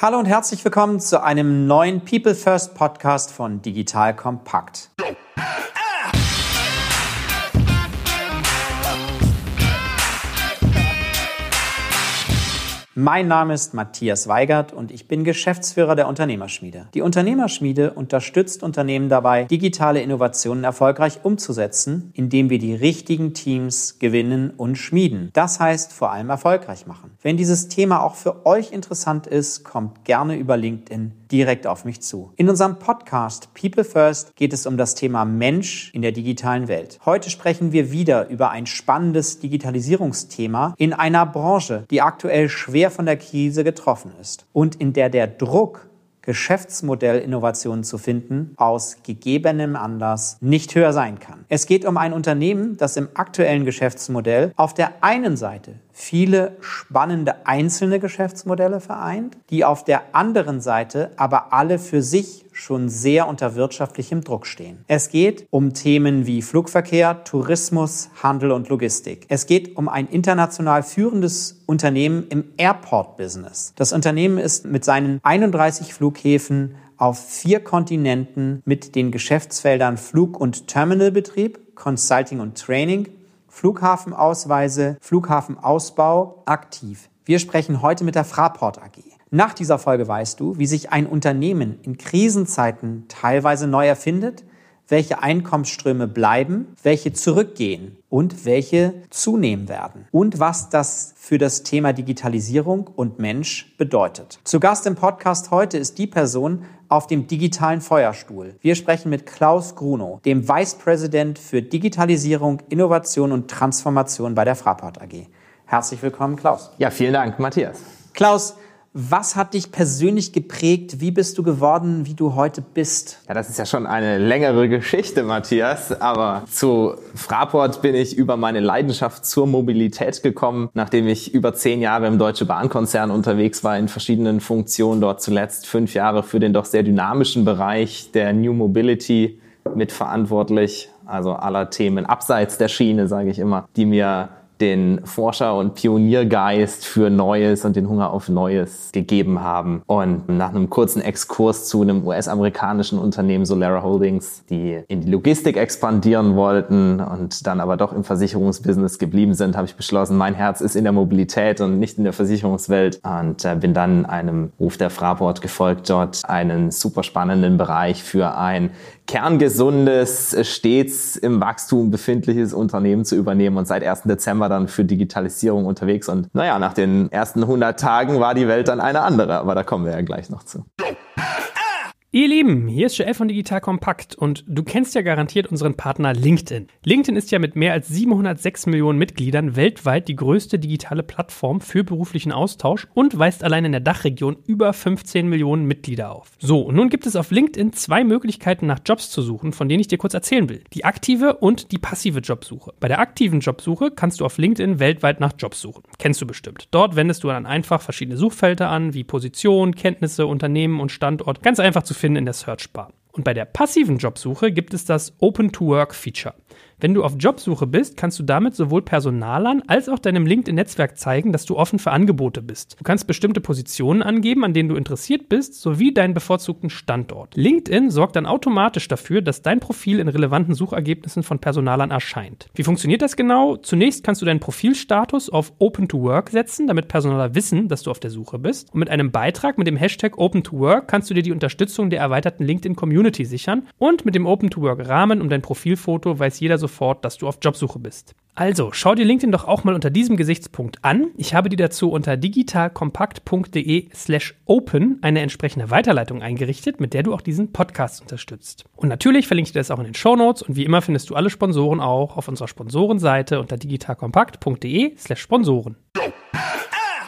Hallo und herzlich willkommen zu einem neuen People First Podcast von Digital Kompakt. Mein Name ist Matthias Weigert und ich bin Geschäftsführer der Unternehmerschmiede. Die Unternehmerschmiede unterstützt Unternehmen dabei, digitale Innovationen erfolgreich umzusetzen, indem wir die richtigen Teams gewinnen und schmieden. Das heißt vor allem erfolgreich machen. Wenn dieses Thema auch für euch interessant ist, kommt gerne über LinkedIn direkt auf mich zu. In unserem Podcast People First geht es um das Thema Mensch in der digitalen Welt. Heute sprechen wir wieder über ein spannendes Digitalisierungsthema in einer Branche, die aktuell schwer von der Krise getroffen ist und in der der Druck Geschäftsmodellinnovationen zu finden, aus gegebenem Anlass nicht höher sein kann. Es geht um ein Unternehmen, das im aktuellen Geschäftsmodell auf der einen Seite viele spannende einzelne Geschäftsmodelle vereint, die auf der anderen Seite aber alle für sich schon sehr unter wirtschaftlichem Druck stehen. Es geht um Themen wie Flugverkehr, Tourismus, Handel und Logistik. Es geht um ein international führendes Unternehmen im Airport-Business. Das Unternehmen ist mit seinen 31 Flughäfen auf vier Kontinenten mit den Geschäftsfeldern Flug- und Terminalbetrieb, Consulting und Training, Flughafenausweise, Flughafenausbau aktiv. Wir sprechen heute mit der Fraport AG. Nach dieser Folge weißt du, wie sich ein Unternehmen in Krisenzeiten teilweise neu erfindet, welche Einkommensströme bleiben, welche zurückgehen und welche zunehmen werden und was das für das Thema Digitalisierung und Mensch bedeutet. Zu Gast im Podcast heute ist die Person auf dem digitalen Feuerstuhl. Wir sprechen mit Klaus Grunow, dem Vice President für Digitalisierung, Innovation und Transformation bei der Fraport AG. Herzlich willkommen, Klaus. Ja, vielen Dank, Matthias. Klaus, was hat dich persönlich geprägt? Wie bist du geworden, wie du heute bist? Ja, das ist ja schon eine längere Geschichte, Matthias. Aber zu Fraport bin ich über meine Leidenschaft zur Mobilität gekommen, nachdem ich über zehn Jahre im Deutsche Bahnkonzern unterwegs war in verschiedenen Funktionen. Dort zuletzt fünf Jahre für den doch sehr dynamischen Bereich der New Mobility mitverantwortlich. Also aller Themen abseits der Schiene, sage ich immer, die mir den Forscher- und Pioniergeist für Neues und den Hunger auf Neues gegeben haben. Und nach einem kurzen Exkurs zu einem US-amerikanischen Unternehmen Solara Holdings, die in die Logistik expandieren wollten und dann aber doch im Versicherungsbusiness geblieben sind, habe ich beschlossen, mein Herz ist in der Mobilität und nicht in der Versicherungswelt und äh, bin dann einem Ruf der Fraport gefolgt, dort einen super spannenden Bereich für ein kerngesundes, stets im Wachstum befindliches Unternehmen zu übernehmen und seit 1. Dezember dann für Digitalisierung unterwegs. Und naja, nach den ersten 100 Tagen war die Welt dann eine andere, aber da kommen wir ja gleich noch zu. Ihr Lieben, hier ist Joel von Digital Kompakt und du kennst ja garantiert unseren Partner LinkedIn. LinkedIn ist ja mit mehr als 706 Millionen Mitgliedern weltweit die größte digitale Plattform für beruflichen Austausch und weist allein in der Dachregion über 15 Millionen Mitglieder auf. So, und nun gibt es auf LinkedIn zwei Möglichkeiten nach Jobs zu suchen, von denen ich dir kurz erzählen will. Die aktive und die passive Jobsuche. Bei der aktiven Jobsuche kannst du auf LinkedIn weltweit nach Jobs suchen. Kennst du bestimmt. Dort wendest du dann einfach verschiedene Suchfelder an, wie Position, Kenntnisse, Unternehmen und Standort. Ganz einfach zu finden in der Searchbar. Und bei der passiven Jobsuche gibt es das Open-to-Work-Feature. Wenn du auf Jobsuche bist, kannst du damit sowohl Personalern als auch deinem LinkedIn-Netzwerk zeigen, dass du offen für Angebote bist. Du kannst bestimmte Positionen angeben, an denen du interessiert bist, sowie deinen bevorzugten Standort. LinkedIn sorgt dann automatisch dafür, dass dein Profil in relevanten Suchergebnissen von Personalern erscheint. Wie funktioniert das genau? Zunächst kannst du deinen Profilstatus auf Open to Work setzen, damit Personaler wissen, dass du auf der Suche bist. Und mit einem Beitrag mit dem Hashtag Open to Work kannst du dir die Unterstützung der erweiterten LinkedIn-Community sichern. Und mit dem Open to Work-Rahmen um dein Profilfoto weiß jeder sofort, dass du auf Jobsuche bist. Also, schau dir LinkedIn doch auch mal unter diesem Gesichtspunkt an. Ich habe dir dazu unter digitalkompakt.de slash open eine entsprechende Weiterleitung eingerichtet, mit der du auch diesen Podcast unterstützt. Und natürlich verlinke ich dir das auch in den Show Notes und wie immer findest du alle Sponsoren auch auf unserer Sponsorenseite unter digitalkompakt.de slash Sponsoren.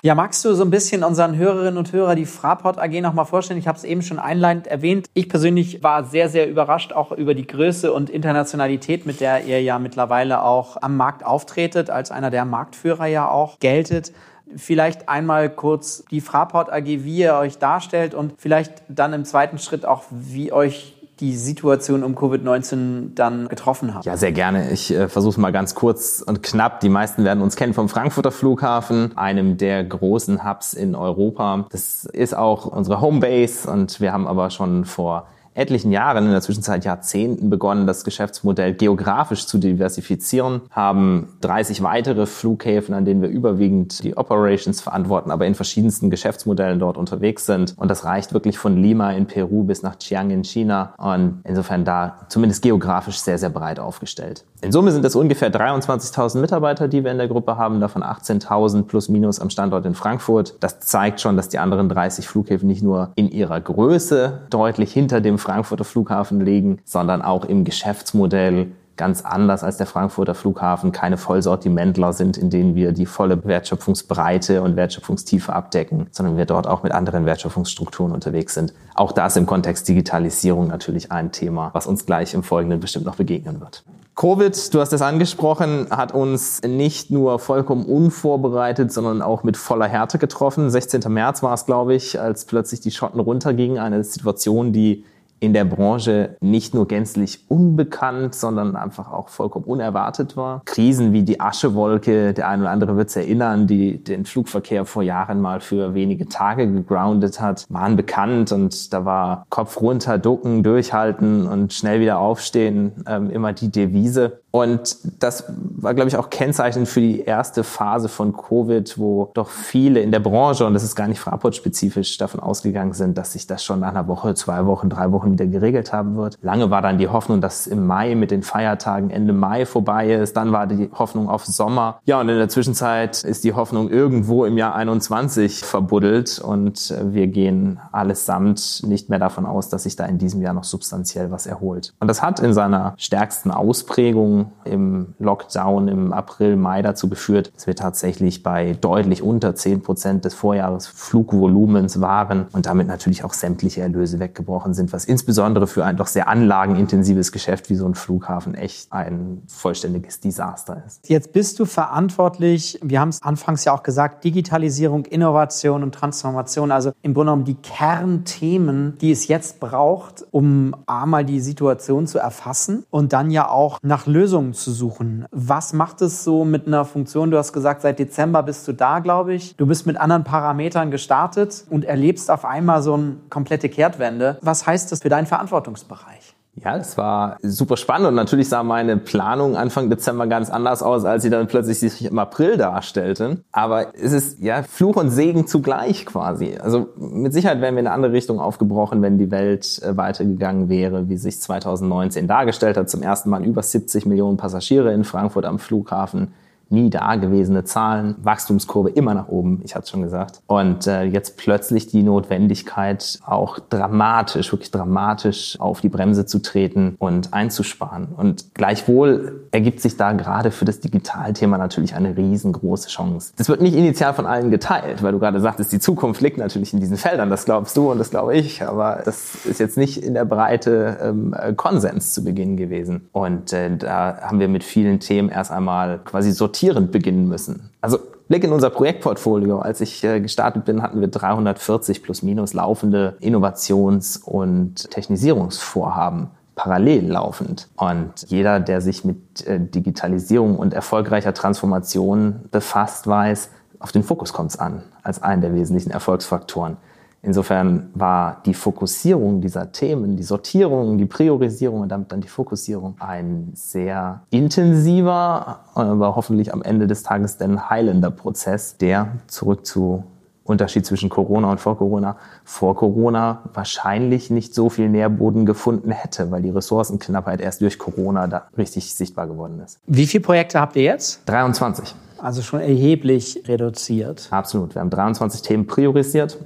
Ja, magst du so ein bisschen unseren Hörerinnen und Hörern die Fraport AG nochmal vorstellen? Ich habe es eben schon einleitend erwähnt. Ich persönlich war sehr, sehr überrascht auch über die Größe und Internationalität, mit der ihr ja mittlerweile auch am Markt auftretet, als einer der Marktführer ja auch geltet. Vielleicht einmal kurz die Fraport AG, wie ihr euch darstellt und vielleicht dann im zweiten Schritt auch, wie euch die Situation um Covid-19 dann getroffen hat. Ja, sehr gerne. Ich äh, versuche es mal ganz kurz und knapp. Die meisten werden uns kennen vom Frankfurter Flughafen, einem der großen Hubs in Europa. Das ist auch unsere Homebase und wir haben aber schon vor etlichen Jahren, in der Zwischenzeit Jahrzehnten begonnen, das Geschäftsmodell geografisch zu diversifizieren, haben 30 weitere Flughäfen, an denen wir überwiegend die Operations verantworten, aber in verschiedensten Geschäftsmodellen dort unterwegs sind. Und das reicht wirklich von Lima in Peru bis nach Chiang in China und insofern da zumindest geografisch sehr, sehr breit aufgestellt. In Summe sind es ungefähr 23.000 Mitarbeiter, die wir in der Gruppe haben, davon 18.000 plus minus am Standort in Frankfurt. Das zeigt schon, dass die anderen 30 Flughäfen nicht nur in ihrer Größe deutlich hinter dem Frankfurter Flughafen liegen, sondern auch im Geschäftsmodell ganz anders als der Frankfurter Flughafen keine Vollsortimentler sind, in denen wir die volle Wertschöpfungsbreite und Wertschöpfungstiefe abdecken, sondern wir dort auch mit anderen Wertschöpfungsstrukturen unterwegs sind. Auch das im Kontext Digitalisierung natürlich ein Thema, was uns gleich im Folgenden bestimmt noch begegnen wird. Covid, du hast es angesprochen, hat uns nicht nur vollkommen unvorbereitet, sondern auch mit voller Härte getroffen. 16. März war es, glaube ich, als plötzlich die Schotten runtergingen. Eine Situation, die in der Branche nicht nur gänzlich unbekannt, sondern einfach auch vollkommen unerwartet war. Krisen wie die Aschewolke, der eine oder andere wird es erinnern, die den Flugverkehr vor Jahren mal für wenige Tage gegroundet hat, waren bekannt und da war Kopf runter, ducken, durchhalten und schnell wieder aufstehen ähm, immer die Devise. Und das war, glaube ich, auch kennzeichnend für die erste Phase von Covid, wo doch viele in der Branche, und das ist gar nicht Fraport-spezifisch, davon ausgegangen sind, dass sich das schon nach einer Woche, zwei Wochen, drei Wochen wieder geregelt haben wird. Lange war dann die Hoffnung, dass im Mai mit den Feiertagen Ende Mai vorbei ist. Dann war die Hoffnung auf Sommer. Ja, und in der Zwischenzeit ist die Hoffnung irgendwo im Jahr 21 verbuddelt und wir gehen allesamt nicht mehr davon aus, dass sich da in diesem Jahr noch substanziell was erholt. Und das hat in seiner stärksten Ausprägung im Lockdown im April, Mai dazu geführt, dass wir tatsächlich bei deutlich unter 10 Prozent des Vorjahresflugvolumens waren und damit natürlich auch sämtliche Erlöse weggebrochen sind, was insbesondere für ein doch sehr anlagenintensives Geschäft wie so ein Flughafen echt ein vollständiges Desaster ist. Jetzt bist du verantwortlich, wir haben es anfangs ja auch gesagt, Digitalisierung, Innovation und Transformation, also im Grunde genommen die Kernthemen, die es jetzt braucht, um einmal die Situation zu erfassen und dann ja auch nach Lösungen Lösungen zu suchen. Was macht es so mit einer Funktion? Du hast gesagt, seit Dezember bist du da, glaube ich. Du bist mit anderen Parametern gestartet und erlebst auf einmal so eine komplette Kehrtwende. Was heißt das für deinen Verantwortungsbereich? Ja, das war super spannend und natürlich sah meine Planung Anfang Dezember ganz anders aus, als sie dann plötzlich sich im April darstellte. Aber es ist ja Fluch und Segen zugleich quasi. Also mit Sicherheit wären wir in eine andere Richtung aufgebrochen, wenn die Welt äh, weitergegangen wäre, wie sich 2019 dargestellt hat. Zum ersten Mal über 70 Millionen Passagiere in Frankfurt am Flughafen nie dagewesene Zahlen, Wachstumskurve immer nach oben, ich hatte es schon gesagt. Und äh, jetzt plötzlich die Notwendigkeit, auch dramatisch, wirklich dramatisch auf die Bremse zu treten und einzusparen. Und gleichwohl ergibt sich da gerade für das Digitalthema natürlich eine riesengroße Chance. Das wird nicht initial von allen geteilt, weil du gerade sagtest, die Zukunft liegt natürlich in diesen Feldern. Das glaubst du und das glaube ich, aber das ist jetzt nicht in der Breite ähm, Konsens zu Beginn gewesen. Und äh, da haben wir mit vielen Themen erst einmal quasi sortiert sortierend beginnen müssen. Also Blick in unser Projektportfolio. Als ich äh, gestartet bin, hatten wir 340 plus minus laufende Innovations- und Technisierungsvorhaben parallel laufend. Und jeder, der sich mit äh, Digitalisierung und erfolgreicher Transformation befasst, weiß, auf den Fokus kommt es an als einen der wesentlichen Erfolgsfaktoren. Insofern war die Fokussierung dieser Themen, die Sortierung, die Priorisierung und damit dann die Fokussierung ein sehr intensiver, aber hoffentlich am Ende des Tages dann heilender Prozess, der zurück zu Unterschied zwischen Corona und vor Corona, vor Corona wahrscheinlich nicht so viel Nährboden gefunden hätte, weil die Ressourcenknappheit erst durch Corona da richtig sichtbar geworden ist. Wie viele Projekte habt ihr jetzt? 23. Also schon erheblich reduziert. Absolut. Wir haben 23 Themen priorisiert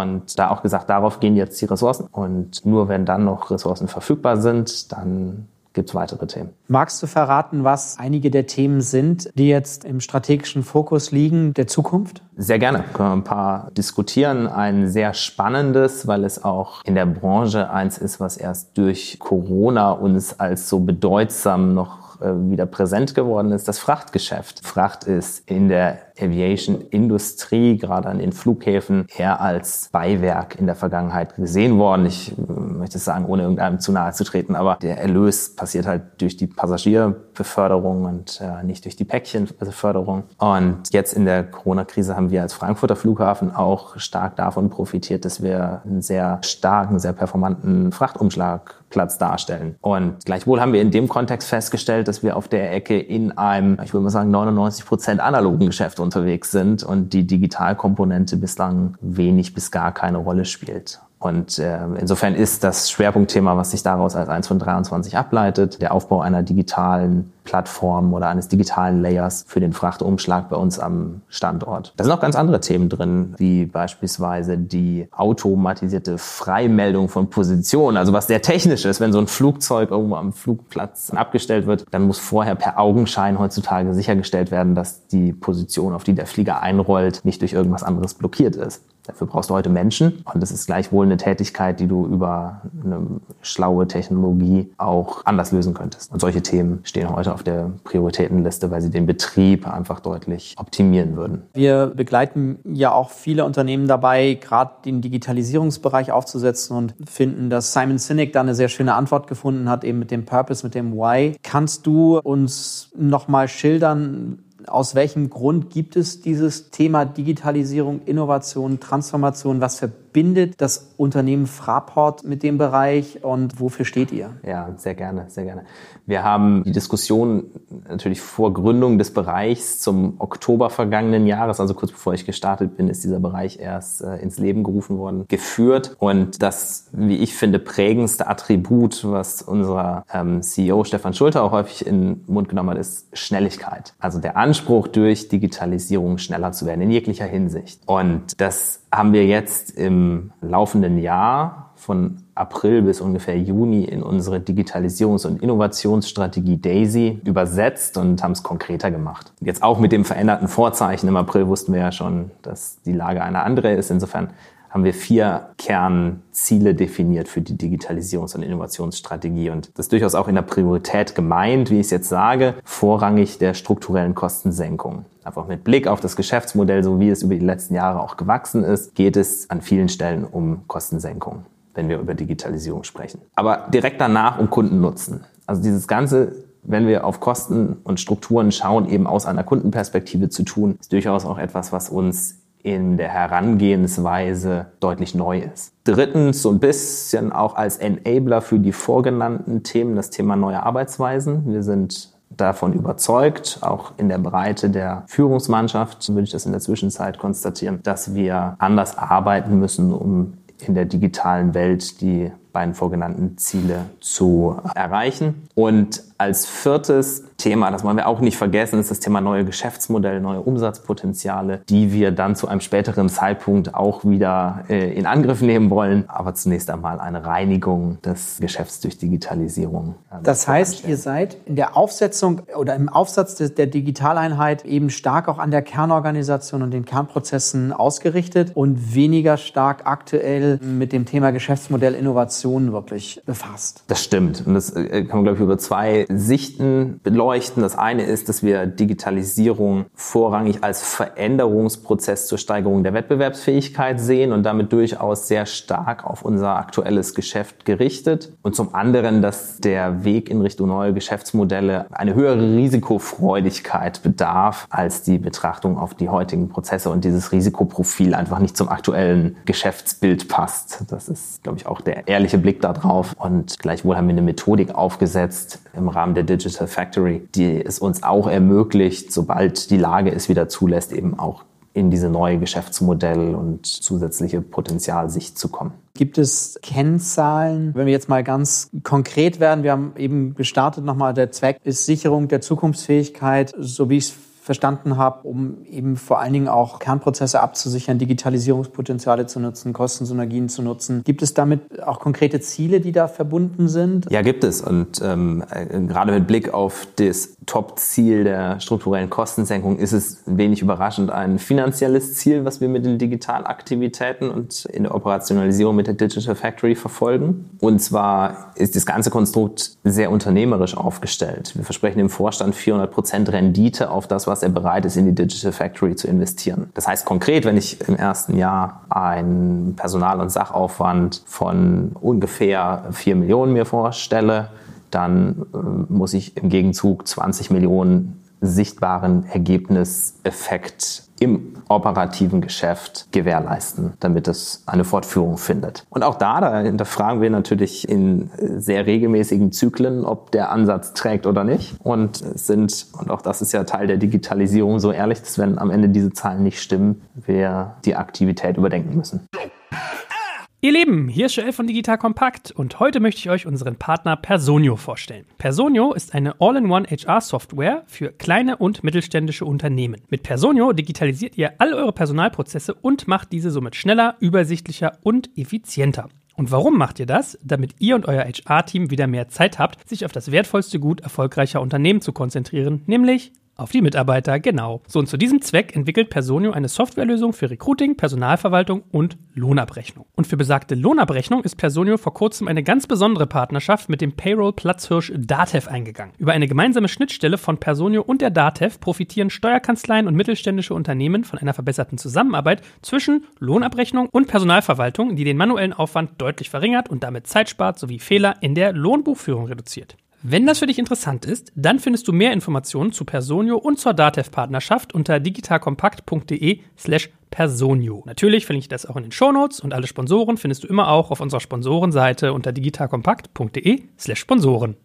und da auch gesagt, darauf gehen jetzt die Ressourcen. Und nur wenn dann noch Ressourcen verfügbar sind, dann gibt es weitere Themen. Magst du verraten, was einige der Themen sind, die jetzt im strategischen Fokus liegen der Zukunft? Sehr gerne. Können wir ein paar diskutieren. Ein sehr spannendes, weil es auch in der Branche eins ist, was erst durch Corona uns als so bedeutsam noch äh, wieder präsent geworden ist, das Frachtgeschäft. Fracht ist in der Aviation-Industrie, gerade an den Flughäfen, eher als Beiwerk in der Vergangenheit gesehen worden. Ich äh, möchte sagen, ohne irgendeinem zu nahe zu treten, aber der Erlös passiert halt durch die Passagierbeförderung und äh, nicht durch die Päckchenbeförderung. Und jetzt in der Corona-Krise haben wir als Frankfurter Flughafen auch stark davon profitiert, dass wir einen sehr starken, sehr performanten Frachtumschlagplatz darstellen. Und gleichwohl haben wir in dem Kontext festgestellt, dass wir auf der Ecke in einem, ich würde mal sagen, 99 Prozent analogen Geschäft unterwegs sind und die Digitalkomponente bislang wenig bis gar keine Rolle spielt. Und äh, insofern ist das Schwerpunktthema, was sich daraus als eins von 23 ableitet, der Aufbau einer digitalen Plattform oder eines digitalen Layers für den Frachtumschlag bei uns am Standort. Da sind auch ganz andere Themen drin, wie beispielsweise die automatisierte Freimeldung von Positionen. Also was sehr technisch ist, wenn so ein Flugzeug irgendwo am Flugplatz abgestellt wird, dann muss vorher per Augenschein heutzutage sichergestellt werden, dass die Position, auf die der Flieger einrollt, nicht durch irgendwas anderes blockiert ist. Dafür brauchst du heute Menschen und das ist gleichwohl eine Tätigkeit, die du über eine schlaue Technologie auch anders lösen könntest. Und solche Themen stehen heute auf der Prioritätenliste, weil sie den Betrieb einfach deutlich optimieren würden. Wir begleiten ja auch viele Unternehmen dabei, gerade den Digitalisierungsbereich aufzusetzen und finden, dass Simon Sinek da eine sehr schöne Antwort gefunden hat, eben mit dem Purpose, mit dem Why. Kannst du uns nochmal schildern, aus welchem Grund gibt es dieses Thema Digitalisierung, Innovation, Transformation? Was verbindet das Unternehmen Fraport mit dem Bereich und wofür steht ihr? Ja, sehr gerne, sehr gerne. Wir haben die Diskussion natürlich vor Gründung des Bereichs zum Oktober vergangenen Jahres, also kurz bevor ich gestartet bin, ist dieser Bereich erst äh, ins Leben gerufen worden, geführt. Und das, wie ich finde, prägendste Attribut, was unser ähm, CEO Stefan Schulter auch häufig in den Mund genommen hat, ist Schnelligkeit. Also der Anspruch, durch Digitalisierung schneller zu werden, in jeglicher Hinsicht. Und das haben wir jetzt im laufenden Jahr von April bis ungefähr Juni in unsere Digitalisierungs- und Innovationsstrategie DAISY übersetzt und haben es konkreter gemacht. Jetzt auch mit dem veränderten Vorzeichen. Im April wussten wir ja schon, dass die Lage eine andere ist. Insofern haben wir vier Kernziele definiert für die Digitalisierungs- und Innovationsstrategie. Und das ist durchaus auch in der Priorität gemeint, wie ich es jetzt sage, vorrangig der strukturellen Kostensenkung. Einfach mit Blick auf das Geschäftsmodell, so wie es über die letzten Jahre auch gewachsen ist, geht es an vielen Stellen um Kostensenkung, wenn wir über Digitalisierung sprechen. Aber direkt danach um Kundennutzen. Also dieses ganze wenn wir auf Kosten und Strukturen schauen, eben aus einer Kundenperspektive zu tun, ist durchaus auch etwas, was uns in der Herangehensweise deutlich neu ist. Drittens, so ein bisschen auch als Enabler für die vorgenannten Themen, das Thema neue Arbeitsweisen. Wir sind davon überzeugt, auch in der Breite der Führungsmannschaft würde ich das in der Zwischenzeit konstatieren, dass wir anders arbeiten müssen, um in der digitalen Welt die beiden vorgenannten Ziele zu erreichen. Und als viertes Thema, das wollen wir auch nicht vergessen, ist das Thema neue Geschäftsmodelle, neue Umsatzpotenziale, die wir dann zu einem späteren Zeitpunkt auch wieder äh, in Angriff nehmen wollen. Aber zunächst einmal eine Reinigung des Geschäfts durch Digitalisierung. Äh, das heißt, ihr seid in der Aufsetzung oder im Aufsatz des, der Digitaleinheit eben stark auch an der Kernorganisation und den Kernprozessen ausgerichtet und weniger stark aktuell mit dem Thema Geschäftsmodell Innovation wirklich befasst. Das stimmt. Und das äh, kann man, glaube ich, über zwei Sichten beleuchten. Das eine ist, dass wir Digitalisierung vorrangig als Veränderungsprozess zur Steigerung der Wettbewerbsfähigkeit sehen und damit durchaus sehr stark auf unser aktuelles Geschäft gerichtet. Und zum anderen, dass der Weg in Richtung neue Geschäftsmodelle eine höhere Risikofreudigkeit bedarf als die Betrachtung auf die heutigen Prozesse und dieses Risikoprofil einfach nicht zum aktuellen Geschäftsbild passt. Das ist, glaube ich, auch der ehrliche Blick darauf. Und gleichwohl haben wir eine Methodik aufgesetzt, im Rahmen der Digital Factory, die es uns auch ermöglicht, sobald die Lage es wieder zulässt, eben auch in diese neue Geschäftsmodell und zusätzliche Potenzialsicht zu kommen. Gibt es Kennzahlen, wenn wir jetzt mal ganz konkret werden? Wir haben eben gestartet nochmal, der Zweck ist Sicherung der Zukunftsfähigkeit, so wie ich es verstanden habe, um eben vor allen Dingen auch Kernprozesse abzusichern, Digitalisierungspotenziale zu nutzen, Kostensynergien zu nutzen. Gibt es damit auch konkrete Ziele, die da verbunden sind? Ja, gibt es. Und ähm, gerade mit Blick auf das Top-Ziel der strukturellen Kostensenkung ist es wenig überraschend ein finanzielles Ziel, was wir mit den Digitalaktivitäten und in der Operationalisierung mit der Digital Factory verfolgen. Und zwar ist das ganze Konstrukt sehr unternehmerisch aufgestellt. Wir versprechen dem Vorstand 400 Prozent Rendite auf das, was er bereit ist, in die Digital Factory zu investieren. Das heißt konkret, wenn ich im ersten Jahr einen Personal- und Sachaufwand von ungefähr 4 Millionen mir vorstelle, dann äh, muss ich im Gegenzug 20 Millionen sichtbaren Ergebniseffekt im operativen Geschäft gewährleisten, damit es eine Fortführung findet. Und auch da, da hinterfragen wir natürlich in sehr regelmäßigen Zyklen, ob der Ansatz trägt oder nicht. Und sind, und auch das ist ja Teil der Digitalisierung, so ehrlich, dass wenn am Ende diese Zahlen nicht stimmen, wir die Aktivität überdenken müssen. Ihr Lieben, hier ist Joel von Digital Kompakt und heute möchte ich euch unseren Partner Personio vorstellen. Personio ist eine All-in-One HR-Software für kleine und mittelständische Unternehmen. Mit Personio digitalisiert ihr all eure Personalprozesse und macht diese somit schneller, übersichtlicher und effizienter. Und warum macht ihr das? Damit ihr und euer HR-Team wieder mehr Zeit habt, sich auf das wertvollste Gut erfolgreicher Unternehmen zu konzentrieren, nämlich auf die Mitarbeiter, genau. So und zu diesem Zweck entwickelt Personio eine Softwarelösung für Recruiting, Personalverwaltung und Lohnabrechnung. Und für besagte Lohnabrechnung ist Personio vor kurzem eine ganz besondere Partnerschaft mit dem Payroll-Platzhirsch Datev eingegangen. Über eine gemeinsame Schnittstelle von Personio und der Datev profitieren Steuerkanzleien und mittelständische Unternehmen von einer verbesserten Zusammenarbeit zwischen Lohnabrechnung und Personalverwaltung, die den manuellen Aufwand deutlich verringert und damit Zeit spart sowie Fehler in der Lohnbuchführung reduziert. Wenn das für dich interessant ist, dann findest du mehr Informationen zu Personio und zur Datev-Partnerschaft unter digitalkompakt.de slash Personio. Natürlich verlinke ich das auch in den Shownotes und alle Sponsoren findest du immer auch auf unserer Sponsorenseite unter digitalkompakt.de slash Sponsoren.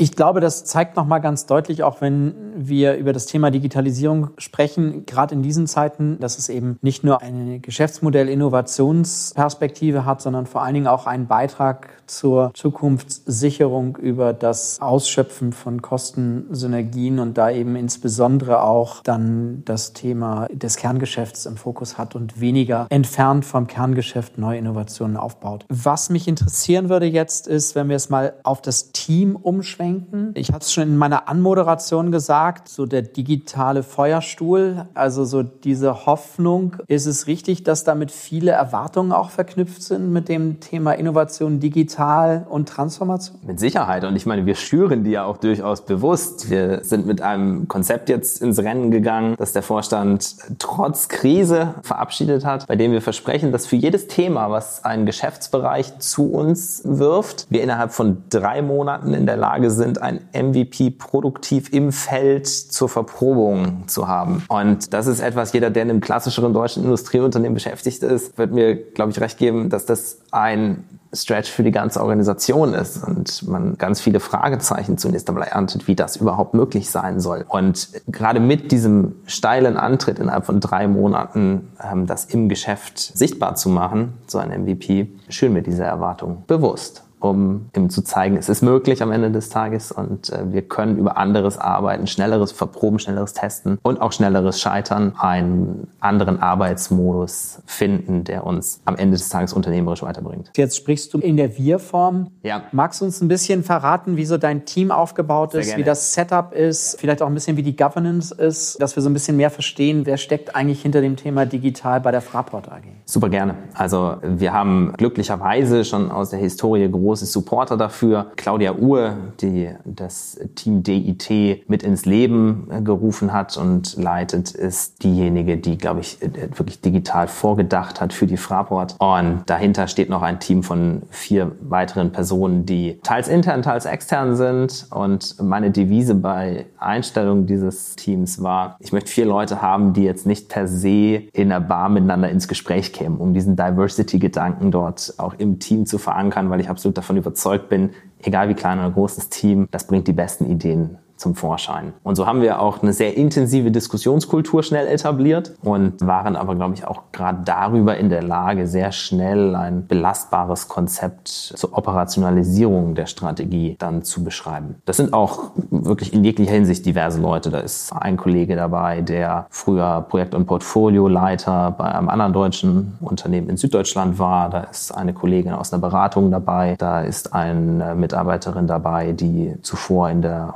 Ich glaube, das zeigt nochmal ganz deutlich, auch wenn wir über das Thema Digitalisierung sprechen, gerade in diesen Zeiten, dass es eben nicht nur eine Geschäftsmodell-Innovationsperspektive hat, sondern vor allen Dingen auch einen Beitrag zur Zukunftssicherung über das Ausschöpfen von Kostensynergien und da eben insbesondere auch dann das Thema des Kerngeschäfts im Fokus hat und weniger entfernt vom Kerngeschäft neue Innovationen aufbaut. Was mich interessieren würde jetzt ist, wenn wir es mal auf das Team umschwenken. Ich hatte es schon in meiner Anmoderation gesagt, so der digitale Feuerstuhl, also so diese Hoffnung. Ist es richtig, dass damit viele Erwartungen auch verknüpft sind mit dem Thema Innovation digital und Transformation? Mit Sicherheit. Und ich meine, wir schüren die ja auch durchaus bewusst. Wir sind mit einem Konzept jetzt ins Rennen gegangen, das der Vorstand trotz Krise verabschiedet hat, bei dem wir versprechen, dass für jedes Thema, was ein Geschäftsbereich zu uns wirft, wir innerhalb von drei Monaten in der Lage sind, ein MVP produktiv im Feld zur Verprobung zu haben. Und das ist etwas, jeder, der in einem klassischeren deutschen Industrieunternehmen beschäftigt ist, wird mir, glaube ich, recht geben, dass das ein Stretch für die ganze Organisation ist und man ganz viele Fragezeichen zunächst einmal erntet, wie das überhaupt möglich sein soll. Und gerade mit diesem steilen Antritt innerhalb von drei Monaten ähm, das im Geschäft sichtbar zu machen, so ein MVP, schön mir diese Erwartung bewusst um ihm zu zeigen, es ist möglich am Ende des Tages und äh, wir können über anderes arbeiten, schnelleres Verproben, schnelleres Testen und auch schnelleres Scheitern, einen anderen Arbeitsmodus finden, der uns am Ende des Tages unternehmerisch weiterbringt. Jetzt sprichst du in der Wir-Form. Ja. Magst du uns ein bisschen verraten, wie so dein Team aufgebaut ist, wie das Setup ist, vielleicht auch ein bisschen wie die Governance ist, dass wir so ein bisschen mehr verstehen, wer steckt eigentlich hinter dem Thema digital bei der Fraport AG? Super gerne. Also wir haben glücklicherweise schon aus der Historie große große Supporter dafür. Claudia Uhr, die das Team DIT mit ins Leben äh, gerufen hat und leitet, ist diejenige, die, glaube ich, äh, wirklich digital vorgedacht hat für die Fraport. Und dahinter steht noch ein Team von vier weiteren Personen, die teils intern, teils extern sind. Und meine Devise bei Einstellung dieses Teams war, ich möchte vier Leute haben, die jetzt nicht per se in der Bar miteinander ins Gespräch kämen, um diesen Diversity-Gedanken dort auch im Team zu verankern, weil ich absolut davon überzeugt bin, egal wie klein oder groß das Team, das bringt die besten Ideen zum Vorschein. Und so haben wir auch eine sehr intensive Diskussionskultur schnell etabliert und waren aber, glaube ich, auch gerade darüber in der Lage, sehr schnell ein belastbares Konzept zur Operationalisierung der Strategie dann zu beschreiben. Das sind auch wirklich in jeglicher Hinsicht diverse Leute. Da ist ein Kollege dabei, der früher Projekt- und Portfolioleiter bei einem anderen deutschen Unternehmen in Süddeutschland war. Da ist eine Kollegin aus einer Beratung dabei. Da ist eine Mitarbeiterin dabei, die zuvor in der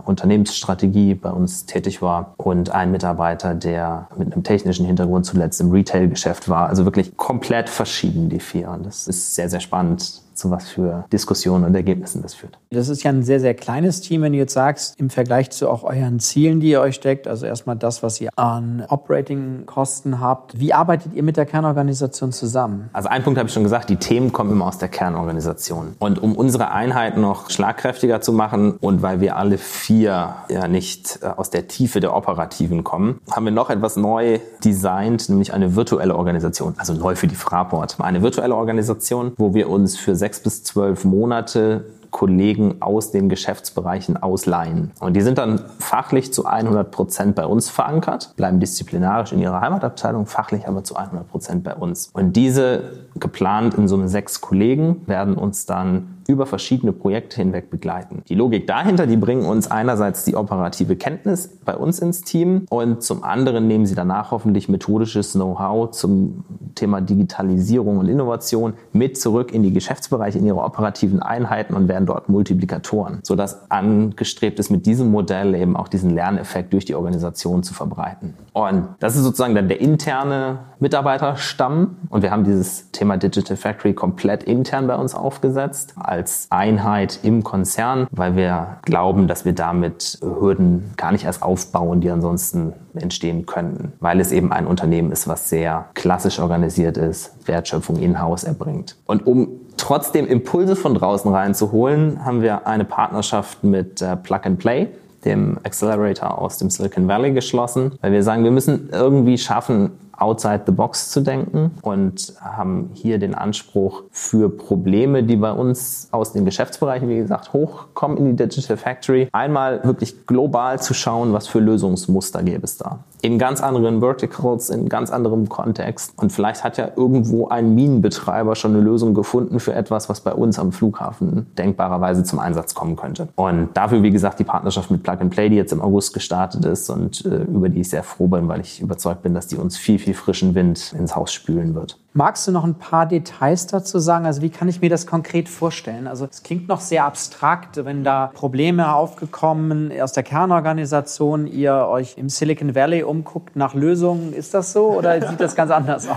Unternehmensstrategie bei uns tätig war und ein Mitarbeiter, der mit einem technischen Hintergrund zuletzt im Retail-Geschäft war. Also wirklich komplett verschieden, die vier. Und das ist sehr, sehr spannend zu was für Diskussionen und Ergebnissen das führt. Das ist ja ein sehr, sehr kleines Team, wenn du jetzt sagst, im Vergleich zu auch euren Zielen, die ihr euch steckt, also erstmal das, was ihr an Operating-Kosten habt. Wie arbeitet ihr mit der Kernorganisation zusammen? Also ein Punkt habe ich schon gesagt, die Themen kommen immer aus der Kernorganisation. Und um unsere Einheit noch schlagkräftiger zu machen und weil wir alle vier ja nicht äh, aus der Tiefe der Operativen kommen, haben wir noch etwas neu designt, nämlich eine virtuelle Organisation, also neu für die Fraport. Eine virtuelle Organisation, wo wir uns für sechs bis zwölf Monate Kollegen aus den Geschäftsbereichen ausleihen. Und die sind dann fachlich zu 100 Prozent bei uns verankert, bleiben disziplinarisch in ihrer Heimatabteilung, fachlich aber zu 100 Prozent bei uns. Und diese geplant in Summe sechs Kollegen werden uns dann über verschiedene Projekte hinweg begleiten. Die Logik dahinter, die bringen uns einerseits die operative Kenntnis bei uns ins Team und zum anderen nehmen sie danach hoffentlich methodisches Know-how zum Thema Digitalisierung und Innovation mit zurück in die Geschäftsbereiche, in ihre operativen Einheiten und werden dort Multiplikatoren, sodass angestrebt ist, mit diesem Modell eben auch diesen Lerneffekt durch die Organisation zu verbreiten. Und das ist sozusagen dann der interne Mitarbeiterstamm und wir haben dieses Thema Digital Factory komplett intern bei uns aufgesetzt als Einheit im Konzern, weil wir glauben, dass wir damit Hürden gar nicht erst aufbauen, die ansonsten entstehen könnten, weil es eben ein Unternehmen ist, was sehr klassisch organisiert ist, Wertschöpfung in-house erbringt. Und um trotzdem Impulse von draußen reinzuholen, haben wir eine Partnerschaft mit äh, Plug and Play dem Accelerator aus dem Silicon Valley geschlossen, weil wir sagen, wir müssen irgendwie schaffen, outside the box zu denken und haben hier den Anspruch für Probleme, die bei uns aus den Geschäftsbereichen, wie gesagt, hochkommen in die Digital Factory, einmal wirklich global zu schauen, was für Lösungsmuster gäbe es da. In ganz anderen Verticals, in ganz anderem Kontext. Und vielleicht hat ja irgendwo ein Minenbetreiber schon eine Lösung gefunden für etwas, was bei uns am Flughafen denkbarerweise zum Einsatz kommen könnte. Und dafür, wie gesagt, die Partnerschaft mit Plug and Play, die jetzt im August gestartet ist und äh, über die ich sehr froh bin, weil ich überzeugt bin, dass die uns viel, viel frischen Wind ins Haus spülen wird. Magst du noch ein paar Details dazu sagen? Also wie kann ich mir das konkret vorstellen? Also es klingt noch sehr abstrakt, wenn da Probleme aufgekommen aus der Kernorganisation, ihr euch im Silicon Valley umguckt nach Lösungen. Ist das so oder sieht das ganz anders aus?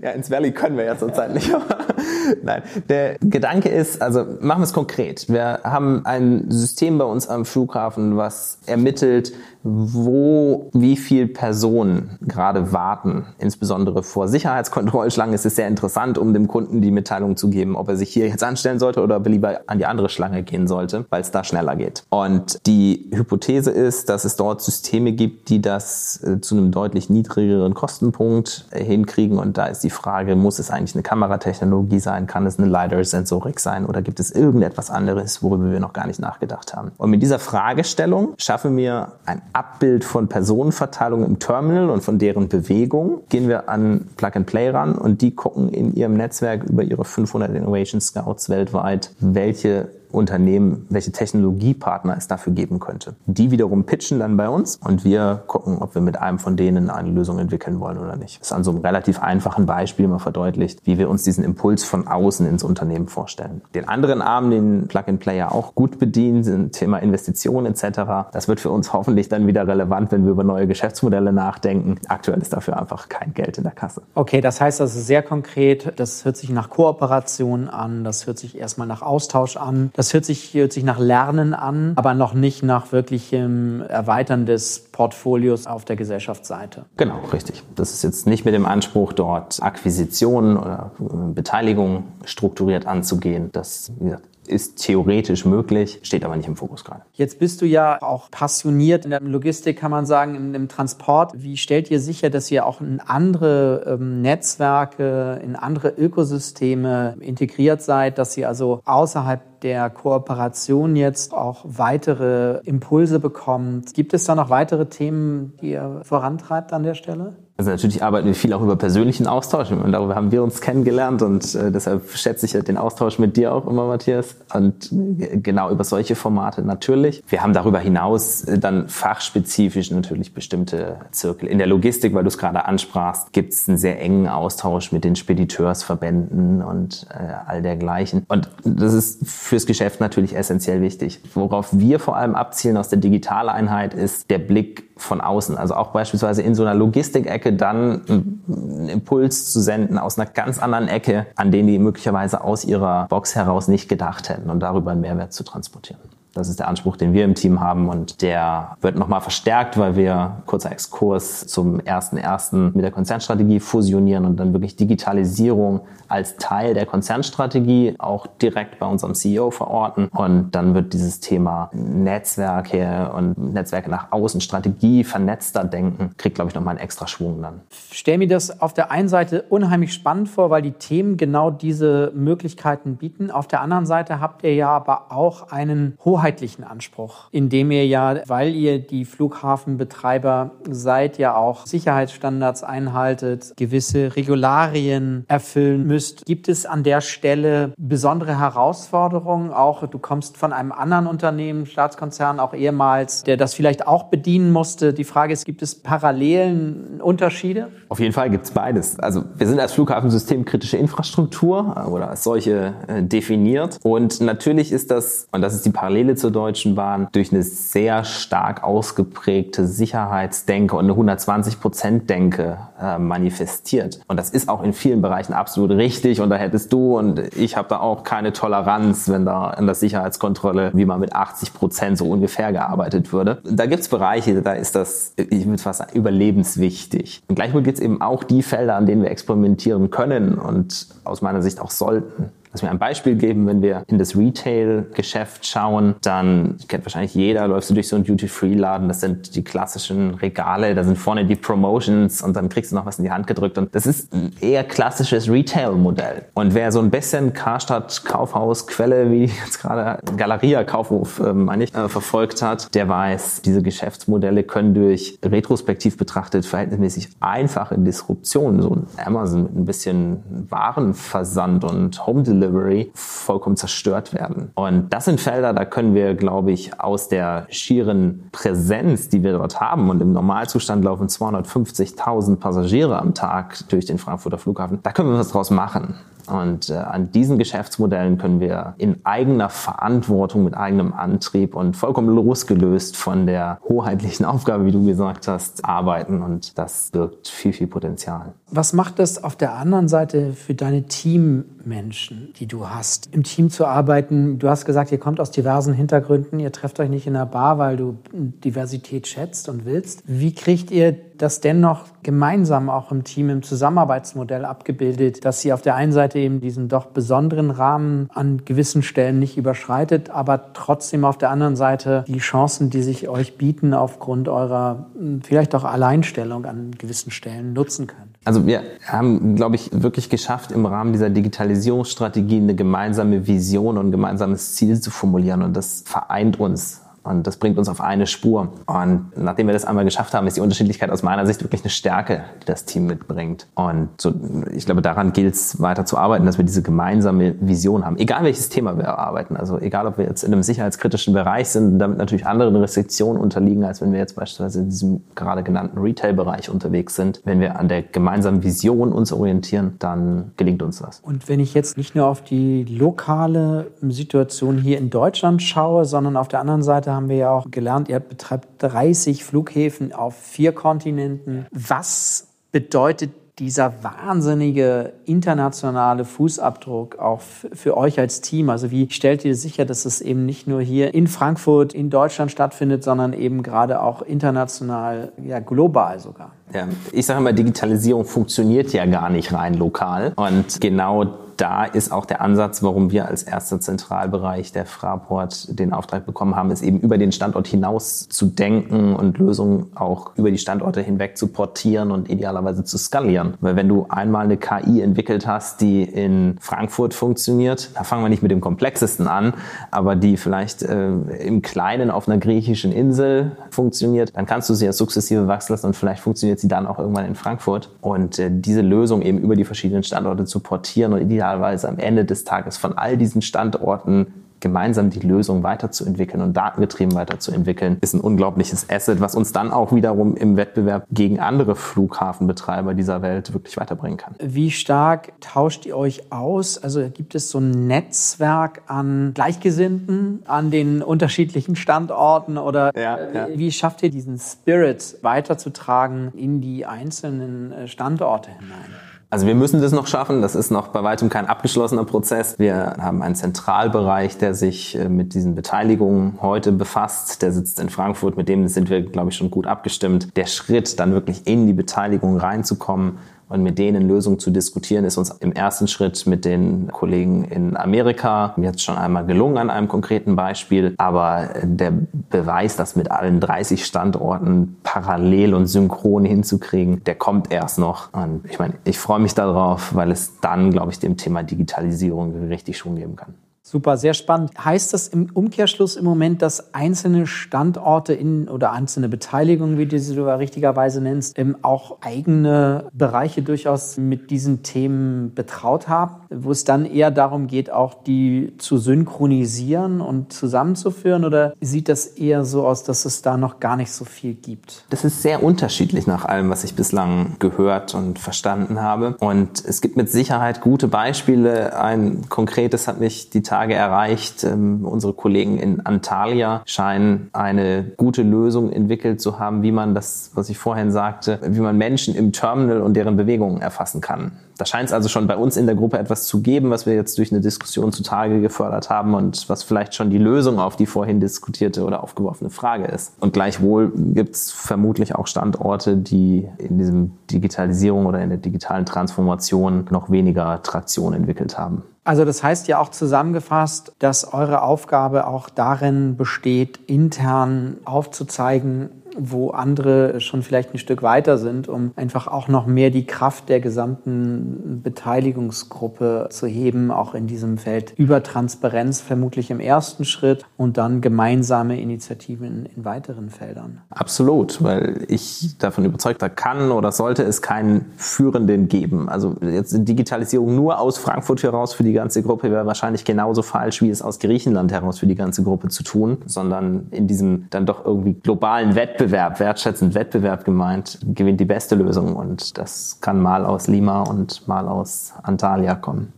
Ja, ins Valley können wir ja zurzeit nicht. Nein, der Gedanke ist, also machen wir es konkret. Wir haben ein System bei uns am Flughafen, was ermittelt, wo wie viel Personen gerade warten, insbesondere vor Sicherheitskontrollschlangen. Es ist sehr interessant, um dem Kunden die Mitteilung zu geben, ob er sich hier jetzt anstellen sollte oder er lieber an die andere Schlange gehen sollte, weil es da schneller geht. Und die Hypothese ist, dass es dort Systeme gibt, die das äh, zu einem deutlich niedrigeren Kostenpunkt äh, hinkriegen. Und da ist die Frage, muss es eigentlich eine Kameratechnologie sein? Kann es eine LiDAR-Sensorik sein? Oder gibt es irgendetwas anderes, worüber wir noch gar nicht nachgedacht haben? Und mit dieser Fragestellung schaffen wir ein Abbild von Personenverteilung im Terminal und von deren Bewegung gehen wir an Plug and Ran und die gucken in ihrem Netzwerk über ihre 500 Innovation Scouts weltweit, welche Unternehmen, welche Technologiepartner es dafür geben könnte. Die wiederum pitchen dann bei uns und wir gucken, ob wir mit einem von denen eine Lösung entwickeln wollen oder nicht. Das ist an so einem relativ einfachen Beispiel mal verdeutlicht, wie wir uns diesen Impuls von außen ins Unternehmen vorstellen. Den anderen Arm, den Plug-and-Player auch gut bedient, sind Thema Investitionen etc. Das wird für uns hoffentlich dann wieder relevant, wenn wir über neue Geschäftsmodelle nachdenken. Aktuell ist dafür einfach kein Geld in der Kasse. Okay, das heißt also sehr konkret, das hört sich nach Kooperation an, das hört sich erstmal nach Austausch an. Das hört sich, hört sich nach Lernen an, aber noch nicht nach wirklichem Erweitern des Portfolios auf der Gesellschaftsseite. Genau, richtig. Das ist jetzt nicht mit dem Anspruch, dort Akquisitionen oder Beteiligung strukturiert anzugehen. Das, wie gesagt, ist theoretisch möglich, steht aber nicht im Fokus gerade. Jetzt bist du ja auch passioniert in der Logistik, kann man sagen, im, im Transport. Wie stellt ihr sicher, dass ihr auch in andere ähm, Netzwerke, in andere Ökosysteme integriert seid, dass ihr also außerhalb der Kooperation jetzt auch weitere Impulse bekommt? Gibt es da noch weitere Themen, die ihr vorantreibt an der Stelle? Also natürlich arbeiten wir viel auch über persönlichen Austausch und darüber haben wir uns kennengelernt und äh, deshalb schätze ich den Austausch mit dir auch immer, Matthias. Und genau über solche Formate natürlich. Wir haben darüber hinaus äh, dann fachspezifisch natürlich bestimmte Zirkel. In der Logistik, weil du es gerade ansprachst, gibt es einen sehr engen Austausch mit den Spediteursverbänden und äh, all dergleichen. Und das ist fürs Geschäft natürlich essentiell wichtig. Worauf wir vor allem abzielen aus der Digitaleinheit ist der Blick von außen. Also auch beispielsweise in so einer Logistikecke dann einen Impuls zu senden aus einer ganz anderen Ecke, an den die möglicherweise aus ihrer Box heraus nicht gedacht hätten und darüber einen Mehrwert zu transportieren. Das ist der Anspruch, den wir im Team haben und der wird nochmal verstärkt, weil wir, kurzer Exkurs, zum 1.1. mit der Konzernstrategie fusionieren und dann wirklich Digitalisierung als Teil der Konzernstrategie auch direkt bei unserem CEO verorten. Und dann wird dieses Thema Netzwerke und Netzwerke nach außen, Strategie, vernetzter denken, kriegt, glaube ich, nochmal einen extra Schwung dann. stell mir das auf der einen Seite unheimlich spannend vor, weil die Themen genau diese Möglichkeiten bieten. Auf der anderen Seite habt ihr ja aber auch einen hoheitlichen Anspruch, indem ihr ja, weil ihr die Flughafenbetreiber seid, ja auch Sicherheitsstandards einhaltet, gewisse Regularien erfüllen müsst. Gibt es an der Stelle besondere Herausforderungen? Auch du kommst von einem anderen Unternehmen, Staatskonzern, auch ehemals, der das vielleicht auch bedienen musste. Die Frage ist, gibt es Parallelen, Unterschiede? Auf jeden Fall gibt es beides. Also wir sind als Flughafensystem kritische Infrastruktur äh, oder als solche äh, definiert. Und natürlich ist das, und das ist die Parallele zur Deutschen Bahn, durch eine sehr stark ausgeprägte Sicherheitsdenke und eine 120-Prozent-Denke äh, manifestiert. Und das ist auch in vielen Bereichen absolut richtig und da hättest du und ich habe da auch keine Toleranz, wenn da an der Sicherheitskontrolle wie man mit 80 Prozent so ungefähr gearbeitet würde. Da gibt's Bereiche, da ist das, ich würde fast sagen, überlebenswichtig. Und gleichwohl gibt's eben auch die Felder, an denen wir experimentieren können und aus meiner Sicht auch sollten. Lass mir ein Beispiel geben, wenn wir in das Retail-Geschäft schauen, dann kennt wahrscheinlich jeder, läufst du durch so einen Duty-Free-Laden, das sind die klassischen Regale, da sind vorne die Promotions und dann kriegst du noch was in die Hand gedrückt und das ist ein eher klassisches Retail-Modell. Und wer so ein bisschen Karstadt, Kaufhaus, Quelle, wie jetzt gerade Galeria, Kaufhof, äh, meine ich, äh, verfolgt hat, der weiß, diese Geschäftsmodelle können durch retrospektiv betrachtet verhältnismäßig einfache Disruptionen, so ein Amazon mit ein bisschen Warenversand und Home Delivery Delivery vollkommen zerstört werden. Und das sind Felder, da können wir, glaube ich, aus der schieren Präsenz, die wir dort haben, und im Normalzustand laufen 250.000 Passagiere am Tag durch den Frankfurter Flughafen, da können wir was draus machen. Und äh, an diesen Geschäftsmodellen können wir in eigener Verantwortung, mit eigenem Antrieb und vollkommen losgelöst von der hoheitlichen Aufgabe, wie du gesagt hast, arbeiten. Und das birgt viel, viel Potenzial. Was macht das auf der anderen Seite für deine Teammenschen, die du hast, im Team zu arbeiten? Du hast gesagt, ihr kommt aus diversen Hintergründen, ihr trefft euch nicht in der Bar, weil du Diversität schätzt und willst. Wie kriegt ihr das dennoch gemeinsam auch im Team, im Zusammenarbeitsmodell abgebildet, dass sie auf der einen Seite eben diesen doch besonderen Rahmen an gewissen Stellen nicht überschreitet, aber trotzdem auf der anderen Seite die Chancen, die sich euch bieten, aufgrund eurer hm, vielleicht auch Alleinstellung an gewissen Stellen nutzen können? Also wir haben, glaube ich, wirklich geschafft, im Rahmen dieser Digitalisierungsstrategie eine gemeinsame Vision und ein gemeinsames Ziel zu formulieren und das vereint uns. Und das bringt uns auf eine Spur. Und nachdem wir das einmal geschafft haben, ist die Unterschiedlichkeit aus meiner Sicht wirklich eine Stärke, die das Team mitbringt. Und so, ich glaube, daran gilt es weiter zu arbeiten, dass wir diese gemeinsame Vision haben. Egal welches Thema wir erarbeiten. Also egal, ob wir jetzt in einem sicherheitskritischen Bereich sind, damit natürlich anderen Restriktionen unterliegen, als wenn wir jetzt beispielsweise in diesem gerade genannten Retail-Bereich unterwegs sind. Wenn wir an der gemeinsamen Vision uns orientieren, dann gelingt uns das. Und wenn ich jetzt nicht nur auf die lokale Situation hier in Deutschland schaue, sondern auf der anderen Seite haben wir ja auch gelernt, ihr betreibt 30 Flughäfen auf vier Kontinenten. Was bedeutet dieser wahnsinnige internationale Fußabdruck auch für euch als Team? Also wie stellt ihr sicher, dass es eben nicht nur hier in Frankfurt, in Deutschland stattfindet, sondern eben gerade auch international, ja global sogar? Ja, ich sage immer, Digitalisierung funktioniert ja gar nicht rein lokal. Und genau da ist auch der Ansatz, warum wir als erster Zentralbereich der Fraport den Auftrag bekommen haben, ist eben über den Standort hinaus zu denken und Lösungen auch über die Standorte hinweg zu portieren und idealerweise zu skalieren. Weil wenn du einmal eine KI entwickelt hast, die in Frankfurt funktioniert, da fangen wir nicht mit dem komplexesten an, aber die vielleicht äh, im Kleinen auf einer griechischen Insel funktioniert, dann kannst du sie ja sukzessive wachsen lassen und vielleicht funktioniert sie dann auch irgendwann in Frankfurt. Und äh, diese Lösung eben über die verschiedenen Standorte zu portieren und idealerweise idealerweise am Ende des Tages von all diesen Standorten gemeinsam die Lösung weiterzuentwickeln und datengetrieben weiterzuentwickeln, ist ein unglaubliches Asset, was uns dann auch wiederum im Wettbewerb gegen andere Flughafenbetreiber dieser Welt wirklich weiterbringen kann. Wie stark tauscht ihr euch aus? Also gibt es so ein Netzwerk an Gleichgesinnten an den unterschiedlichen Standorten oder ja, ja. wie schafft ihr diesen Spirit weiterzutragen in die einzelnen äh, Standorte hinein? Also wir müssen das noch schaffen. Das ist noch bei weitem kein abgeschlossener Prozess. Wir haben einen Zentralbereich, der sich äh, mit diesen Beteiligungen heute befasst. Der sitzt in Frankfurt. Mit dem sind wir, glaube ich, schon gut abgestimmt. Der Schritt, dann wirklich in die Beteiligung reinzukommen und mit denen Lösungen zu diskutieren, ist uns im ersten Schritt mit den Kollegen in Amerika jetzt schon einmal gelungen an einem konkreten Beispiel. Aber der Beweis, das mit allen 30 Standorten parallel und synchron hinzukriegen, der kommt erst noch. Und ich meine, ich freue mich darauf, weil es dann, glaube ich, dem Thema Digitalisierung richtig Schwung geben kann. Super, sehr spannend. Heißt das im Umkehrschluss im Moment, dass einzelne Standorte in oder einzelne Beteiligungen, wie du sie sogar richtigerweise nennst, auch eigene Bereiche durchaus mit diesen Themen betraut haben, wo es dann eher darum geht, auch die zu synchronisieren und zusammenzuführen? Oder sieht das eher so aus, dass es da noch gar nicht so viel gibt? Das ist sehr unterschiedlich nach allem, was ich bislang gehört und verstanden habe. Und es gibt mit Sicherheit gute Beispiele. Ein konkretes hat mich die Tage Tage erreicht. Ähm, unsere Kollegen in Antalya scheinen eine gute Lösung entwickelt zu haben, wie man das, was ich vorhin sagte, wie man Menschen im Terminal und deren Bewegungen erfassen kann. Da scheint es also schon bei uns in der Gruppe etwas zu geben, was wir jetzt durch eine Diskussion zutage gefördert haben und was vielleicht schon die Lösung auf die vorhin diskutierte oder aufgeworfene Frage ist. Und gleichwohl gibt es vermutlich auch Standorte, die in diesem Digitalisierung oder in der digitalen Transformation noch weniger Traktion entwickelt haben. Also das heißt ja auch zusammengefasst, dass eure Aufgabe auch darin besteht, intern aufzuzeigen, wo andere schon vielleicht ein Stück weiter sind, um einfach auch noch mehr die Kraft der gesamten Beteiligungsgruppe zu heben, auch in diesem Feld über Transparenz vermutlich im ersten Schritt und dann gemeinsame Initiativen in, weiteren Feldern. Absolut, weil ich davon überzeugt kann oder sollte es keinen Führenden geben. Also jetzt Digitalisierung nur aus Frankfurt heraus für die ganze Gruppe wäre wahrscheinlich genauso falsch, wie es aus Griechenland heraus für die ganze Gruppe zu tun, sondern in diesem dann doch irgendwie globalen Wettbewerb Wettbewerb, wertschätzend Wettbewerb gemeint, gewinnt die beste Lösung. Und das kann mal aus Lima und mal aus Antalya kommen.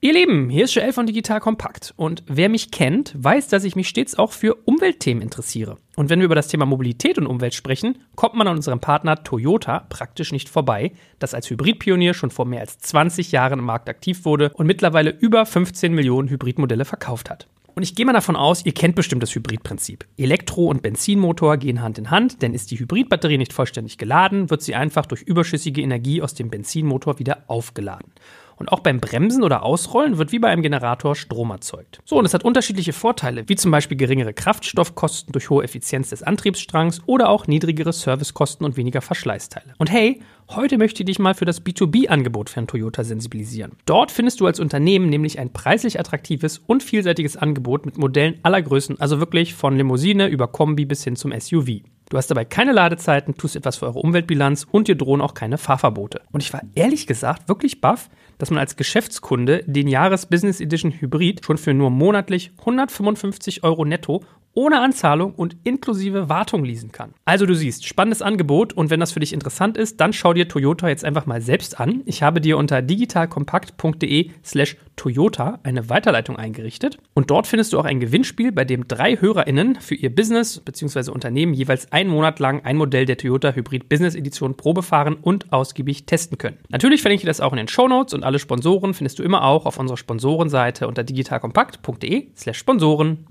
Ihr Lieben, hier ist Joel von Digital Kompakt. Und wer mich kennt, weiß, dass ich mich stets auch für Umweltthemen interessiere. Und wenn wir über das Thema Mobilität und Umwelt sprechen, kommt man an unserem Partner Toyota praktisch nicht vorbei, das als Hybridpionier schon vor mehr als 20 Jahren im Markt aktiv wurde und mittlerweile über 15 Millionen Hybridmodelle verkauft hat. Und ich gehe mal davon aus, ihr kennt bestimmt das Hybridprinzip. Elektro- und Benzinmotor gehen Hand in Hand, denn ist die Hybridbatterie nicht vollständig geladen, wird sie einfach durch überschüssige Energie aus dem Benzinmotor wieder aufgeladen. Und auch beim Bremsen oder Ausrollen wird wie bei einem Generator Strom erzeugt. So, und es hat unterschiedliche Vorteile, wie zum Beispiel geringere Kraftstoffkosten durch hohe Effizienz des Antriebsstrangs oder auch niedrigere Servicekosten und weniger Verschleißteile. Und hey, Heute möchte ich dich mal für das B2B-Angebot von Toyota sensibilisieren. Dort findest du als Unternehmen nämlich ein preislich attraktives und vielseitiges Angebot mit Modellen aller Größen, also wirklich von Limousine über Kombi bis hin zum SUV. Du hast dabei keine Ladezeiten, tust etwas für eure Umweltbilanz und dir drohen auch keine Fahrverbote. Und ich war ehrlich gesagt wirklich baff, dass man als Geschäftskunde den Jahres Business Edition Hybrid schon für nur monatlich 155 Euro netto ohne Anzahlung und inklusive Wartung leasen kann. Also du siehst, spannendes Angebot und wenn das für dich interessant ist, dann schau dir Toyota jetzt einfach mal selbst an. Ich habe dir unter digitalkompakt.de slash Toyota eine Weiterleitung eingerichtet und dort findest du auch ein Gewinnspiel, bei dem drei HörerInnen für ihr Business bzw. Unternehmen jeweils einen Monat lang ein Modell der Toyota Hybrid Business Edition Probe fahren und ausgiebig testen können. Natürlich verlinke ich das auch in den Show Notes und alle Sponsoren findest du immer auch auf unserer Sponsorenseite unter digitalkompakt.de slash Sponsoren.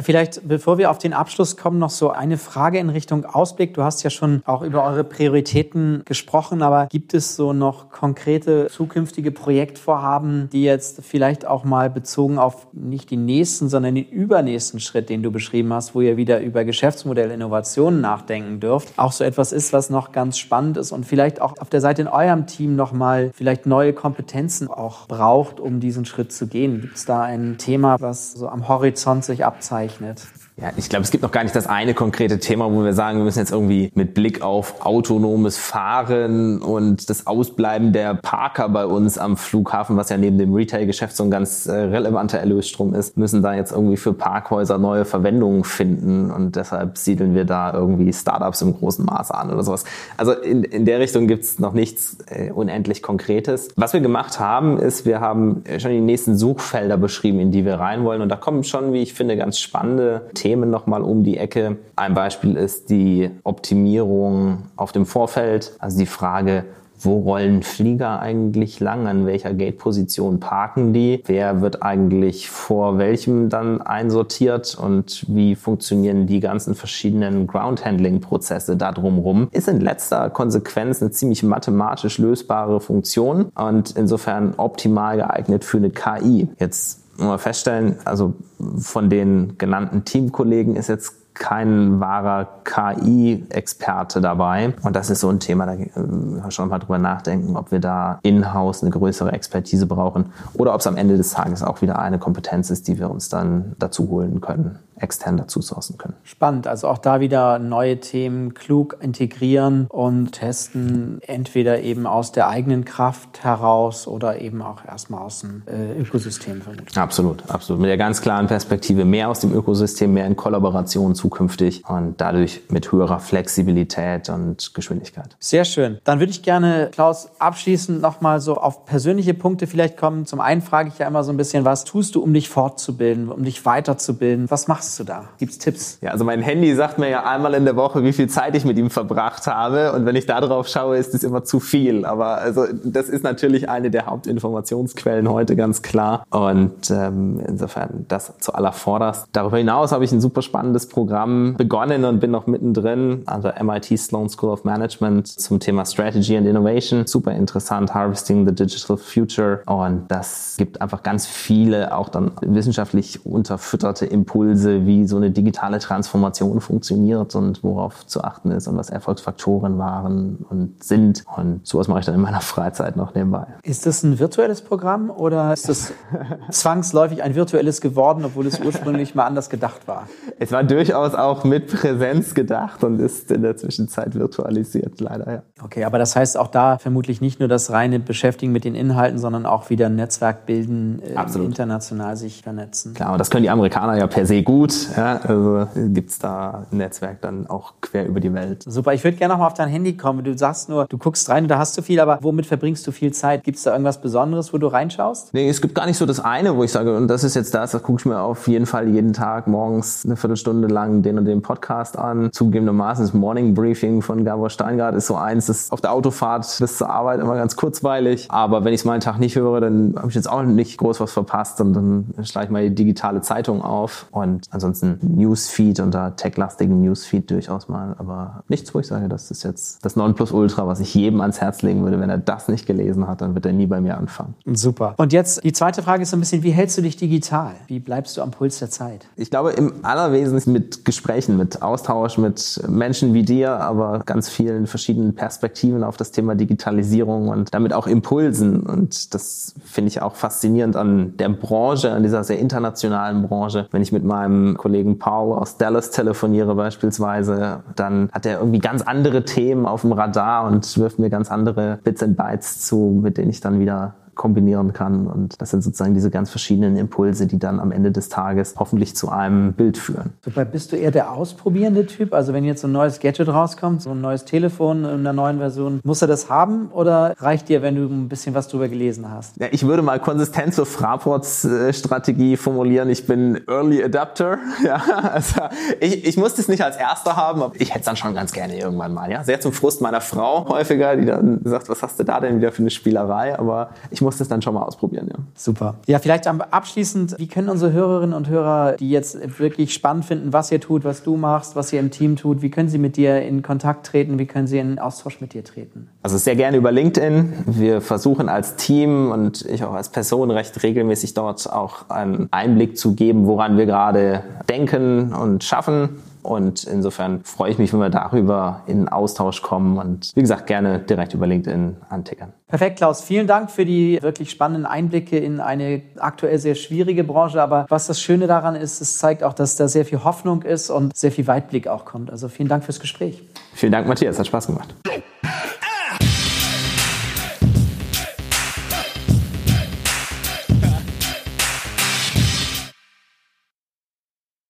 Vielleicht, bevor wir auf den Abschluss kommen, noch so eine Frage in Richtung Ausblick. Du hast ja schon auch über eure Prioritäten gesprochen, aber gibt es so noch konkrete zukünftige Projektvorhaben, die jetzt vielleicht auch mal bezogen auf nicht die nächsten, sondern den übernächsten Schritt, den du beschrieben hast, wo ihr wieder über Geschäftsmodellinnovationen nachdenken dürft, auch so etwas ist, was noch ganz spannend ist und vielleicht auch auf der Seite in eurem Team nochmal vielleicht neue Kompetenzen auch braucht, um diesen Schritt zu gehen? Gibt es da ein Thema, was so am Horizont sich abzeichnet? gezeichnet. Ja, ich glaube, es gibt noch gar nicht das eine konkrete Thema, wo wir sagen, wir müssen jetzt irgendwie mit Blick auf autonomes Fahren und das Ausbleiben der Parker bei uns am Flughafen, was ja neben dem Retail-Geschäft so ein ganz äh, relevanter Erlösstrom ist, müssen da jetzt irgendwie für Parkhäuser neue Verwendungen finden und deshalb siedeln wir da irgendwie Startups im großen Maße an oder sowas. Also in, in der Richtung gibt's noch nichts äh, unendlich Konkretes. Was wir gemacht haben, ist, wir haben schon die nächsten Suchfelder beschrieben, in die wir rein wollen und da kommen schon, wie ich finde, ganz spannende Themen Themen nochmal um die Ecke. Ein Beispiel ist die Optimierung auf dem Vorfeld, also die Frage, wo rollen Flieger eigentlich lang, an welcher Gate-Position parken die, wer wird eigentlich vor welchem dann einsortiert? Und wie funktionieren die ganzen verschiedenen Ground-Handling-Prozesse da drumherum, ist in letzter Konsequenz eine ziemlich mathematisch lösbare Funktion und insofern optimal geeignet für eine KI. Jetzt mal feststellen, also von den genannten Teamkollegen ist jetzt kein wahrer KI-Experte dabei. Und das ist so ein Thema, da müssen wir schon mal drüber nachdenken, ob wir da in-house eine größere Expertise brauchen oder ob es am Ende des Tages auch wieder eine Kompetenz ist, die wir uns dann dazu holen können extern dazu sourcen können. Spannend, also auch da wieder neue Themen klug integrieren und testen, entweder eben aus der eigenen Kraft heraus oder eben auch erstmal aus dem äh, Ökosystem vermutlich. Absolut, absolut. Mit der ganz klaren Perspektive mehr aus dem Ökosystem, mehr in Kollaboration zukünftig und dadurch mit höherer Flexibilität und Geschwindigkeit. Sehr schön. Dann würde ich gerne, Klaus, abschließend nochmal so auf persönliche Punkte vielleicht kommen. Zum einen frage ich ja immer so ein bisschen, was tust du, um dich fortzubilden, um dich weiterzubilden? Was machst machst du da? Gibt's Tipps? Ja, also mein Handy sagt mir ja einmal in der Woche, wie viel Zeit ich mit ihm verbracht habe. Und wenn ich da drauf schaue, ist es immer zu viel. Aber also das ist natürlich eine der Hauptinformationsquellen heute, ganz klar. Und ähm, insofern das zu aller vorderst. Darüber hinaus habe ich ein super spannendes Programm begonnen und bin noch mittendrin an der MIT Sloan School of Management zum Thema Strategy and Innovation. Super interessant, Harvesting the Digital Future. Und das gibt einfach ganz viele auch dann wissenschaftlich unterfütterte Impulse, wie so eine digitale Transformation funktioniert und worauf zu achten ist und was Erfolgsfaktoren waren und sind. Und sowas mache ich dann in meiner Freizeit noch nebenbei. Ist das ein virtuelles Programm oder ist das zwangsläufig ein virtuelles geworden, obwohl es ursprünglich mal anders gedacht war? Es war durchaus auch mit Präsenz gedacht und ist in der Zwischenzeit virtualisiert, leider, ja. Okay, aber das heißt auch da vermutlich nicht nur das reine Beschäftigen mit den Inhalten, sondern auch wieder ein Netzwerk bilden, äh, international sich vernetzen. Klar, und das können die Amerikaner ja per se gut gut. Ja, also gibt's da ein Netzwerk dann auch quer über die Welt. Super, ich würde gerne noch mal auf dein Handy kommen. Du sagst nur, du guckst rein und da hast du viel, aber womit verbringst du viel Zeit? Gibt es da irgendwas Besonderes, wo du reinschaust? Nee, es gibt gar nicht so das eine, wo ich sage, und das ist jetzt das, das gucke ich mir auf jeden Fall jeden Tag morgens eine Viertelstunde lang den und den Podcast an. Zugegebenermaßen das Morning Briefing von Gabor Steingart ist so eins, das auf der Autofahrt bis zur Arbeit immer ganz kurzweilig. Aber wenn ich es mal einen Tag nicht höre, dann habe ich jetzt auch nicht groß was verpasst und dann schlage ich mal die digitale Zeitung auf. Und ansonsten Newsfeed und da tech-lastigen Newsfeed durchaus mal, aber nichts, wo ich sage, das ist jetzt das Nonplusultra, was ich jedem ans Herz legen würde. Wenn er das nicht gelesen hat, dann wird er nie bei mir anfangen. Super. Und jetzt die zweite Frage ist so ein bisschen, wie hältst du dich digital? Wie bleibst du am Puls der Zeit? Ich glaube im allerwesentlichen mit Gesprächen, mit Austausch mit Menschen wie dir, aber ganz vielen verschiedenen Perspektiven auf das Thema Digitalisierung und damit auch Impulsen. Und das finde ich auch faszinierend an der Branche, an dieser sehr internationalen Branche. Wenn ich mit meinem Kollegen Paul aus Dallas telefoniere beispielsweise, dann hat er irgendwie ganz andere Themen auf dem Radar und wirft mir ganz andere Bits and Bytes zu, mit denen ich dann wieder kombinieren kann. Und das sind sozusagen diese ganz verschiedenen Impulse, die dann am Ende des Tages hoffentlich zu einem Bild führen. Super. Bist du eher der ausprobierende Typ? Also wenn jetzt so ein neues Gadget rauskommt, so ein neues Telefon in einer neuen Version, muss er das haben oder reicht dir, wenn du ein bisschen was drüber gelesen hast? Ja, ich würde mal konsistent zur Fraport-Strategie formulieren. Ich bin Early Adapter. Ja, also ich, ich muss das nicht als Erster haben, aber ich hätte es dann schon ganz gerne irgendwann mal. Ja, sehr zum Frust meiner Frau häufiger, die dann sagt, was hast du da denn wieder für eine Spielerei? Aber ich muss muss das dann schon mal ausprobieren. Ja. Super. Ja, vielleicht abschließend, wie können unsere Hörerinnen und Hörer, die jetzt wirklich spannend finden, was ihr tut, was du machst, was ihr im Team tut, wie können sie mit dir in Kontakt treten, wie können sie in Austausch mit dir treten? Also sehr gerne über LinkedIn. Wir versuchen als Team und ich auch als Person recht regelmäßig dort auch einen Einblick zu geben, woran wir gerade denken und schaffen. Und insofern freue ich mich, wenn wir darüber in Austausch kommen und wie gesagt, gerne direkt über LinkedIn antickern. Perfekt, Klaus. Vielen Dank für die wirklich spannenden Einblicke in eine aktuell sehr schwierige Branche. Aber was das Schöne daran ist, es zeigt auch, dass da sehr viel Hoffnung ist und sehr viel Weitblick auch kommt. Also vielen Dank fürs Gespräch. Vielen Dank, Matthias. Hat Spaß gemacht.